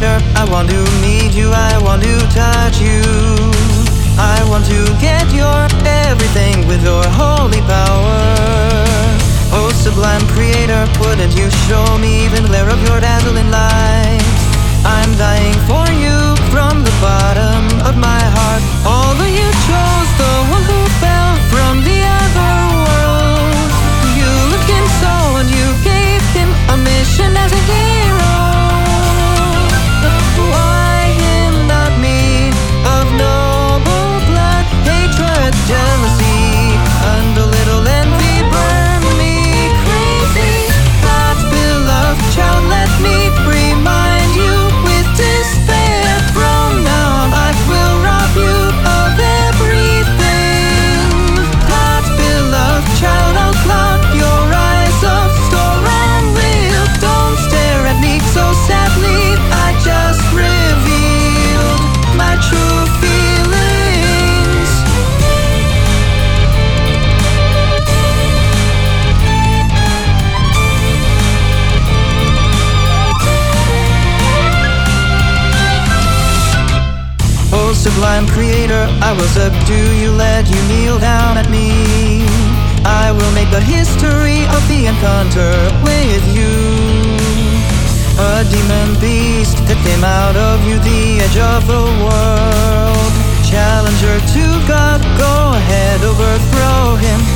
later. I want to meet you, I want to touch you. I want to get your everything with your holy power. Oh, sublime creator, wouldn't you show me even glare of your dazzling light? I'm. sublime creator I was up you let you kneel down at me. I will make the history of the encounter with you. A demon beast that came out of you the edge of the world. Challenger to God, go ahead, overthrow him.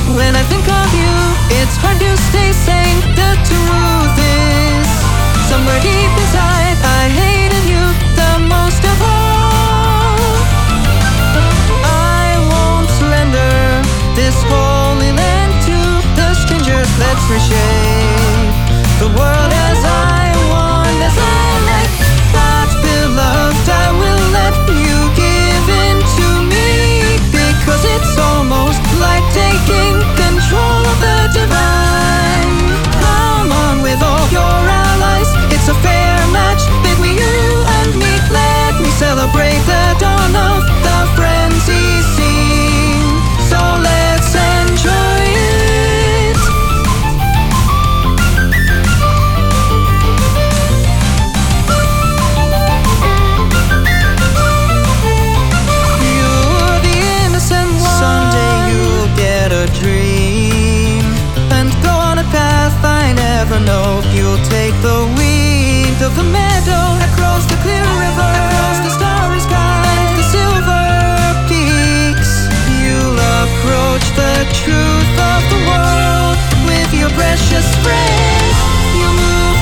Let's reshape the world as I truth of the world with your precious friends. You move.